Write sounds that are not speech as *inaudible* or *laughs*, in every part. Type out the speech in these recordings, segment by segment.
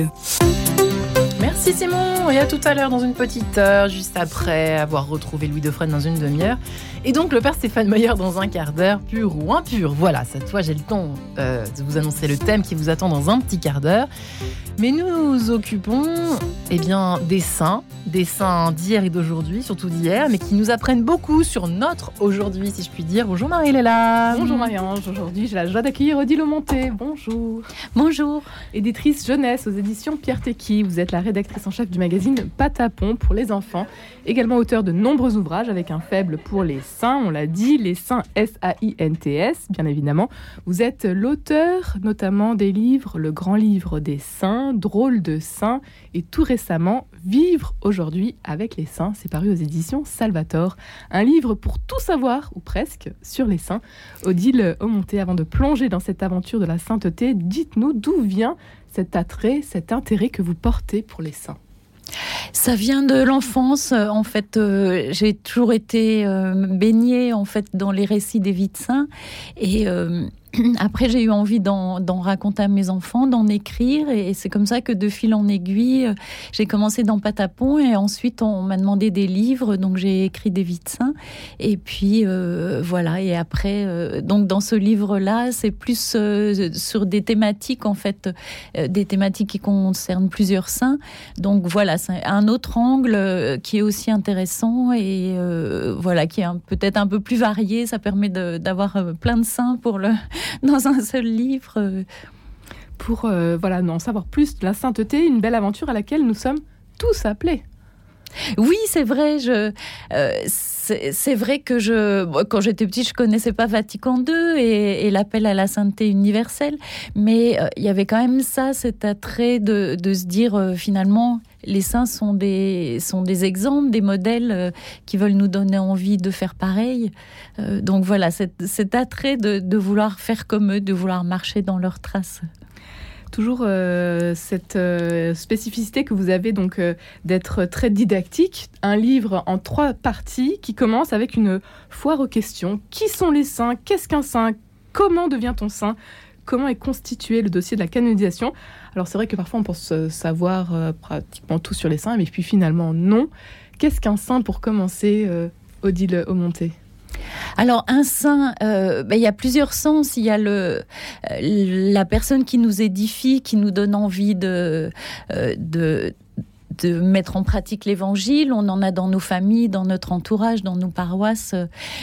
Yeah. Merci Simon, et à tout à l'heure dans une petite heure, juste après avoir retrouvé Louis Defresne dans une demi-heure. Et donc le père Stéphane Meyer dans un quart d'heure, pur ou impur. Voilà, cette fois j'ai le temps euh, de vous annoncer le thème qui vous attend dans un petit quart d'heure. Mais nous nous occupons eh bien, des saints, des saints d'hier et d'aujourd'hui, surtout d'hier, mais qui nous apprennent beaucoup sur notre aujourd'hui, si je puis dire. Bonjour Marie-Léla. Bonjour Marie-Ange. Aujourd'hui, j'ai la joie d'accueillir Odile Monté. Bonjour. Bonjour. Éditrice jeunesse aux éditions Pierre Tecky. Vous êtes la rédactrice en chef du magazine Patapon pour les enfants. Également auteur de nombreux ouvrages avec un faible pour les saints. On l'a dit, les saints S-A-I-N-T-S, bien évidemment. Vous êtes l'auteur notamment des livres Le Grand Livre des Saints, Drôle de Saints et tout récemment Vivre aujourd'hui avec les saints. C'est paru aux éditions Salvator. Un livre pour tout savoir, ou presque, sur les saints. Odile Aumonté, avant de plonger dans cette aventure de la sainteté, dites-nous d'où vient cet attrait, cet intérêt que vous portez pour les saints. Ça vient de l'enfance. En fait, euh, j'ai toujours été euh, baignée en fait dans les récits des vies de saints et euh, *clears throat* après, j'ai eu envie d'en raconter à mes enfants, d'en écrire, et c'est comme ça que de fil en aiguille, euh, j'ai commencé dans Patapon, et ensuite on m'a demandé des livres, donc j'ai écrit des vies de saints, et puis euh, voilà, et après, euh, donc dans ce livre-là, c'est plus sur des thématiques, en fait, des thématiques qui concernent plusieurs saints, donc voilà, c'est un autre angle qui est aussi intéressant, et voilà, qui est peut-être un peu plus varié, ça permet d'avoir plein de saints pour le *laughs* dans un seul livre. Euh. Pour euh, voilà, en savoir plus de la sainteté, une belle aventure à laquelle nous sommes tous appelés. Oui, c'est vrai. Je, euh, c'est vrai que je, quand j'étais petite, je connaissais pas Vatican II et, l'appel à la sainteté universelle, mais il y avait quand même ça, cet attrait de, de se dire finalement, les saints sont des, sont des exemples, des modèles euh, qui veulent nous donner envie de faire pareil. Euh, donc voilà, cet, attrait de, vouloir faire comme eux, de vouloir marcher dans leurs traces toujours euh, cette spécificité que vous avez donc d'être très didactique. Un livre en trois parties qui commence avec une foire aux questions. Qui sont les saints? Qu'est-ce qu'un saint? Comment devient-on saint? Comment est constitué le dossier de la canonisation alors c'est vrai que parfois on pense euh, savoir euh, pratiquement tout sur les saints, mais puis finalement non. Qu'est-ce qu'un saint pour commencer, euh, Odile Aumonté alors un saint, ben, il y a plusieurs sens. Il y a le la personne qui nous édifie, qui nous donne envie de, de de mettre en pratique l'évangile. On en a dans nos familles, dans notre entourage, dans nos paroisses.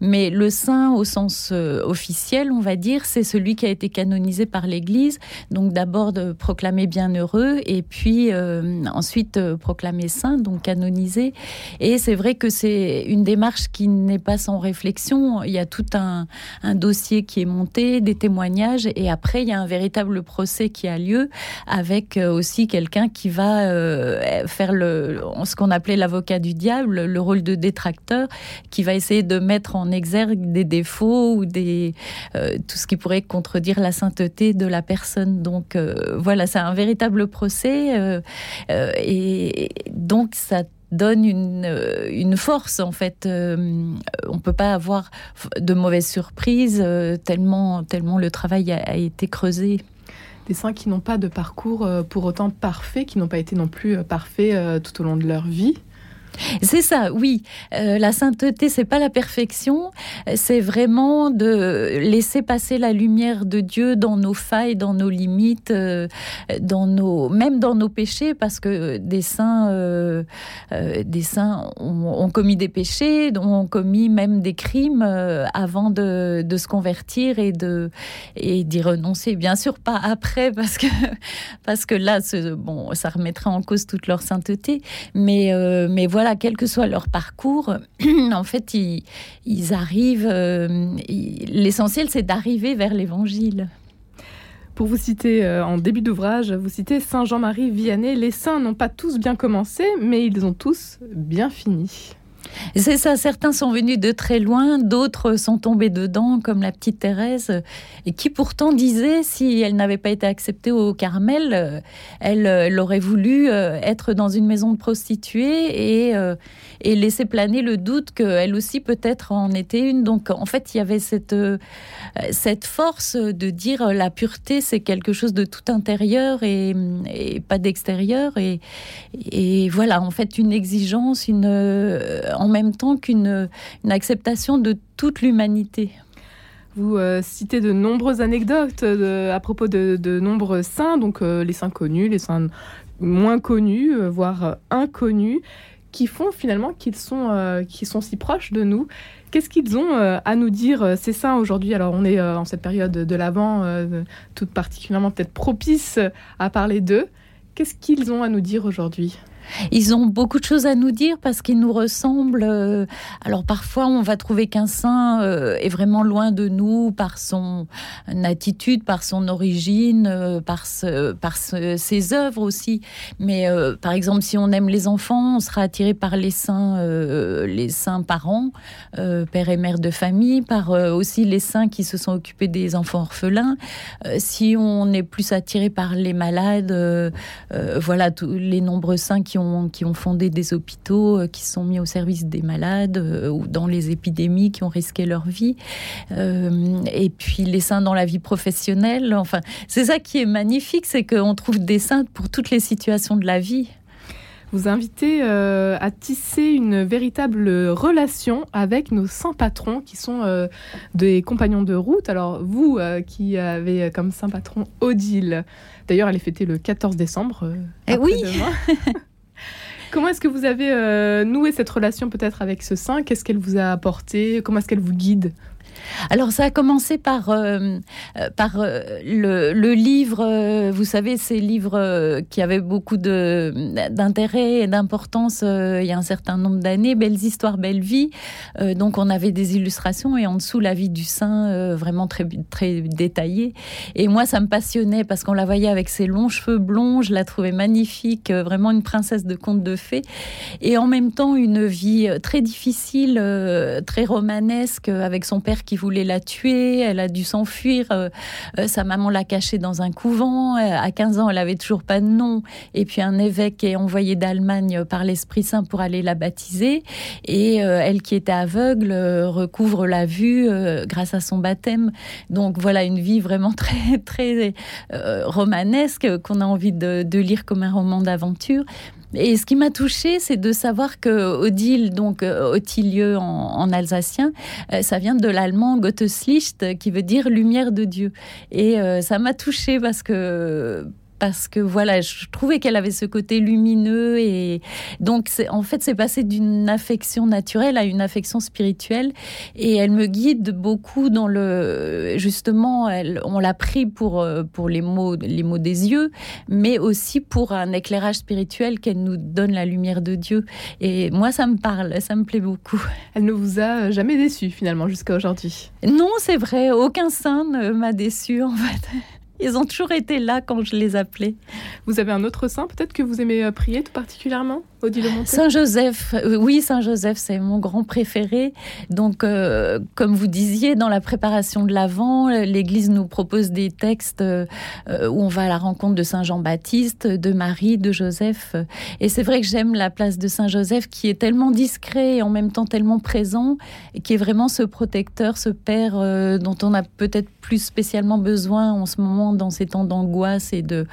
Mais le saint, au sens euh, officiel, on va dire, c'est celui qui a été canonisé par l'Église. Donc d'abord de proclamer bienheureux et puis euh, ensuite euh, proclamer saint, donc canonisé. Et c'est vrai que c'est une démarche qui n'est pas sans réflexion. Il y a tout un, un dossier qui est monté, des témoignages, et après il y a un véritable procès qui a lieu avec aussi quelqu'un qui va faire le, ce qu'on appelait l'avocat du diable, le rôle de détracteur, qui va essayer de mettre en exergue des défauts ou des, euh, tout ce qui pourrait contredire la sainteté de la personne. Donc euh, voilà, c'est un véritable procès euh, et donc ça donne une, une, force en fait. on peut pas avoir de mauvaises surprises tellement, tellement le travail a été creusé des saints qui n'ont pas de parcours euh, pour autant parfait, qui n'ont pas été non plus euh, parfaits euh, tout au long de leur vie. C'est ça, oui. Euh, la sainteté, c'est pas la perfection, c'est vraiment de laisser passer la lumière de Dieu dans nos failles, dans nos limites, euh, dans nos, même dans nos péchés, parce que des saints, euh, des saints ont, commis des péchés, ont commis même des crimes avant de, de, se convertir et de et d'y renoncer. Bien sûr, pas après, parce que parce que là, bon, ça remettrait en cause toute leur sainteté, mais mais voilà quel que soit leur parcours, *clears throat* en fait, ils, arrivent. Euh, l'essentiel, c'est d'arriver vers l'Évangile. Pour vous citer euh, en début d'ouvrage, vous citez Saint Jean-Marie Vianney. Les saints n'ont pas tous bien commencé, mais ils ont tous bien fini. C'est ça, certains sont venus de très loin, d'autres sont tombés dedans, comme la petite Thérèse, et qui pourtant disait, si elle n'avait pas été acceptée au Carmel, euh, elle, aurait voulu euh, être dans une maison de prostituées et, euh, laisser planer le doute qu'elle aussi peut-être en était une. Donc en fait, il y avait cette, force de dire la pureté, c'est quelque chose de tout intérieur et, et pas d'extérieur. Et, et voilà, en fait, une exigence, une en même temps qu'une acceptation de toute l'humanité. Vous euh, citez de nombreuses anecdotes euh, à propos de, nombreux saints, donc euh, les saints connus, les saints moins connus, voire inconnus, qui font finalement qu'ils sont, sont si proches de nous. Qu'est-ce qu'ils ont à nous dire, ces saints, aujourd'hui? Alors, on est en cette période de l'Avent, toute particulièrement peut-être propice à parler d'eux. Qu'est-ce qu'ils ont à nous dire aujourd'hui? Ils ont beaucoup de choses à nous dire parce qu'ils nous ressemblent. Euh, alors parfois, on va trouver qu'un saint euh, est vraiment loin de nous par son attitude, par son origine, euh, par, ses œuvres aussi. Mais par exemple, si on aime les enfants, on sera attiré par les saints, les saints parents, père et mère de famille, par aussi les saints qui se sont occupés des enfants orphelins. si on est plus attiré par les malades, voilà tous les nombreux saints qui qui ont, fondé des hôpitaux, euh, qui sont mis au service des malades euh, ou dans les épidémies, qui ont risqué leur vie. Euh, et puis les saints dans la vie professionnelle. Enfin, c'est ça qui est magnifique, c'est qu'on trouve des saints pour toutes les situations de la vie vous invitez à tisser une véritable relation avec nos saints patrons qui sont des compagnons de route. Alors vous qui avez comme saint patron Odile, d'ailleurs elle est fêtée le 14 décembre. Eh oui *laughs* Comment est-ce que vous avez euh, noué cette relation peut-être avec ce saint? Qu'est-ce qu'elle vous a apporté? Comment est-ce qu'elle vous guide? Alors ça a commencé par, euh, euh, par euh, le, livre, vous savez, ces livres qui avaient beaucoup d'intérêt et d'importance il y a un certain nombre d'années, Belles histoires, belle vie. donc on avait des illustrations et en dessous la vie du saint vraiment très, très détaillée. Et moi ça me passionnait parce qu'on la voyait avec ses longs cheveux blonds, je la trouvais magnifique, vraiment une princesse de conte de fées. Et en même temps une vie très difficile, très romanesque avec son père qui voulait la tuer. Elle a dû s'enfuir. Euh, euh, sa maman l'a cachée dans un couvent. Euh, à 15 ans, elle avait toujours pas de nom. Et puis un évêque est envoyé d'Allemagne par l'Esprit Saint pour aller la baptiser. Et elle qui était aveugle recouvre la vue grâce à son baptême. Donc voilà une vie vraiment *laughs* très très romanesque qu'on a envie de, de lire comme un roman d'aventure. Et ce qui m'a touchée, c'est de savoir que Odile, donc Othilieu en, en alsacien, euh, ça vient de l'allemand Gotteslicht, qui veut dire lumière de Dieu. Et euh, ça m'a touchée parce que parce que voilà, je trouvais qu'elle avait ce côté lumineux et donc en fait c'est passé d'une affection naturelle à une affection spirituelle et elle me guide beaucoup dans le justement elle, on l'a pris pour euh, pour les mots les mots des yeux mais aussi pour un éclairage spirituel qu'elle nous donne la lumière de Dieu et moi ça me parle, ça me plaît beaucoup. Elle ne vous a jamais déçu finalement jusqu'à aujourd'hui? Non, c'est vrai, aucun saint ne m'a déçu en fait. Ils ont toujours été là quand je les appelais. Vous avez un autre saint peut-être que vous aimez euh, prier tout particulièrement Saint Joseph, euh, oui, Saint Joseph, c'est mon grand préféré. Donc, euh, comme vous disiez, dans la préparation de l'Avent, l'Église nous propose des textes où on va à la rencontre de Saint Jean-Baptiste, de Marie, de Joseph. Et c'est vrai que j'aime la place de Saint Joseph qui est tellement discret et en même temps tellement présent, et qui est vraiment ce protecteur, ce père dont on a peut-être plus spécialement besoin en ce moment dans ces temps d'angoisse et de,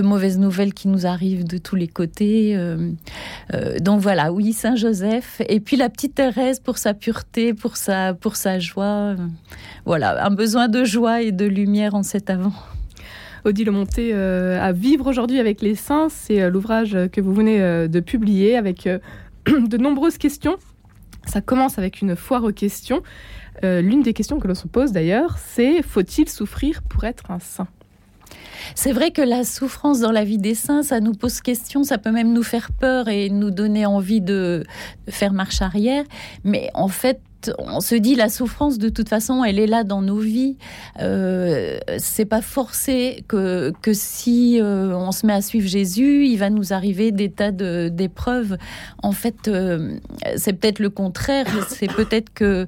mauvaises nouvelles qui nous arrivent de tous les côtés. Euh, euh, donc voilà, oui, Saint Joseph. Et puis la petite Thérèse pour sa pureté, pour sa, pour sa joie. Voilà, un besoin de joie et de lumière en cet avant. Odile Monté euh, à vivre aujourd'hui avec les saints, c'est l'ouvrage que vous venez de publier avec *clears throat* de nombreuses questions. Ça commence avec une foire aux questions. L'une des questions que l'on se pose d'ailleurs, c'est faut-il souffrir pour être un saint? C'est vrai que la souffrance dans la vie des saints, ça nous pose question, ça peut même nous faire peur et nous donner envie de, faire marche arrière. Mais en fait, on se dit la souffrance de toute façon elle est là dans nos vies. Euh, c'est pas forcé que, que si euh, on se met à suivre Jésus il va nous arriver des tas d'épreuves. En fait euh, c'est peut-être le contraire. C'est peut-être que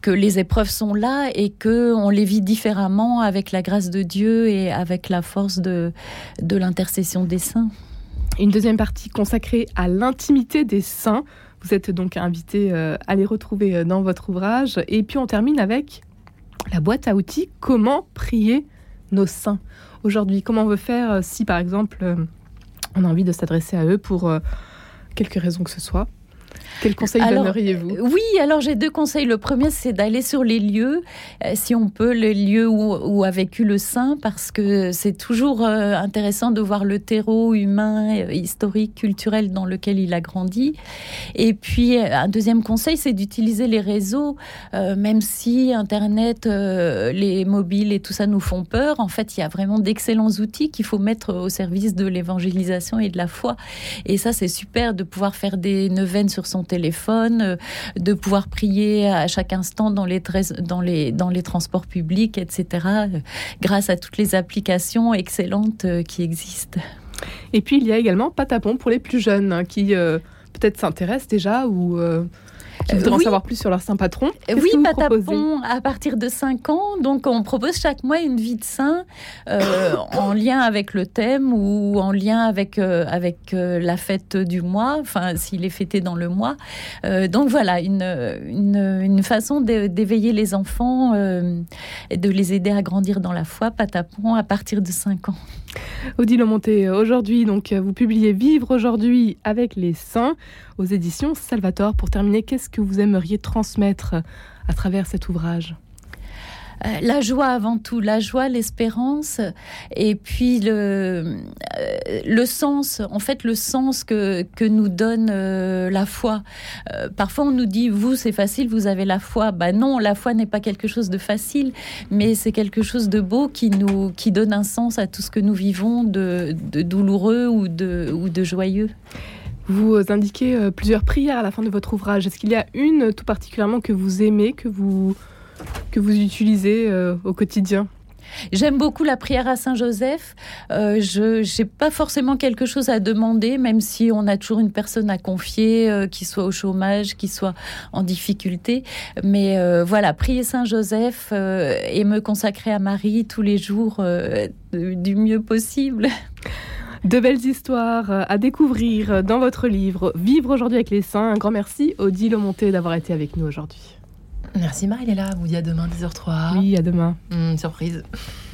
que les épreuves sont là et que on les vit différemment avec la grâce de Dieu et avec la force de de l'intercession des saints. Une deuxième partie consacrée à l'intimité des saints vous êtes donc invité euh, à les retrouver euh, dans votre ouvrage. Et puis on termine avec la boîte à outils. Comment prier nos saints? Aujourd'hui Comment on veut faire euh, si par exemple on a envie de s'adresser à eux pour quelque raison que ce soit? Quel conseil donneriez-vous? Euh, Oui, alors j'ai deux conseils. Le premier, c'est d'aller sur les lieux, euh, si on peut, les lieux où, a vécu le saint, parce que c'est toujours euh, intéressant de voir le terreau humain, historique, culturel dans lequel il a grandi. Et puis, un deuxième conseil, c'est d'utiliser les réseaux, même si Internet, les mobiles et tout ça nous font peur. En fait, il y a vraiment d'excellents outils qu'il faut mettre au service de l'évangélisation et de la foi. Et ça, c'est super de pouvoir faire des neuvaines sur son téléphone, euh, de pouvoir prier à chaque instant dans les, dans les, dans les transports publics, etc., euh, grâce à toutes les applications excellentes euh, qui existent. Et puis il y a également Patapon pour les plus jeunes hein, qui peut-être s'intéressent déjà ou qui voudraient en savoir plus sur leur saint patron. Oui, Patapon à partir de 5 ans. Donc, on propose chaque mois une vie de saint euh, en lien avec le thème ou en lien avec, euh, avec euh, la fête du mois, enfin, s'il est fêté dans le mois. donc, voilà, une, une, une façon d'éveiller les enfants et de les aider à grandir dans la foi. Patapon à partir de 5 ans. Odile Monté, aujourd'hui, donc, vous publiez Vivre aujourd'hui avec les saints aux éditions Salvatore. Pour terminer, qu'est-ce que vous aimeriez transmettre à travers cet ouvrage? Euh, la joie avant tout, la joie, l'espérance, et puis le, euh, le sens, en fait le sens que, que nous donne euh, la foi. parfois on nous dit, vous c'est facile, vous avez la foi. Bah non, la foi n'est pas quelque chose de facile, mais c'est quelque chose de beau qui, nous, qui donne un sens à tout ce que nous vivons de, de douloureux ou de, ou de joyeux. Vous indiquez plusieurs prières à la fin de votre ouvrage. Est-ce qu'il y a une tout particulièrement que vous aimez, que vous, que vous utilisez euh, au quotidien J'aime beaucoup la prière à Saint Joseph. Euh, je n'ai pas forcément quelque chose à demander, même si on a toujours une personne à confier, qui soit au chômage, qui soit en difficulté. Mais voilà, prier Saint Joseph et me consacrer à Marie tous les jours du mieux possible. De belles histoires euh, à découvrir dans votre livre Vivre aujourd'hui avec les saints. Un grand merci Odile Monté d'avoir été avec nous aujourd'hui. Merci Marie-Léla, vous dit à demain 10h03. Oui, à demain. Mmh, surprise.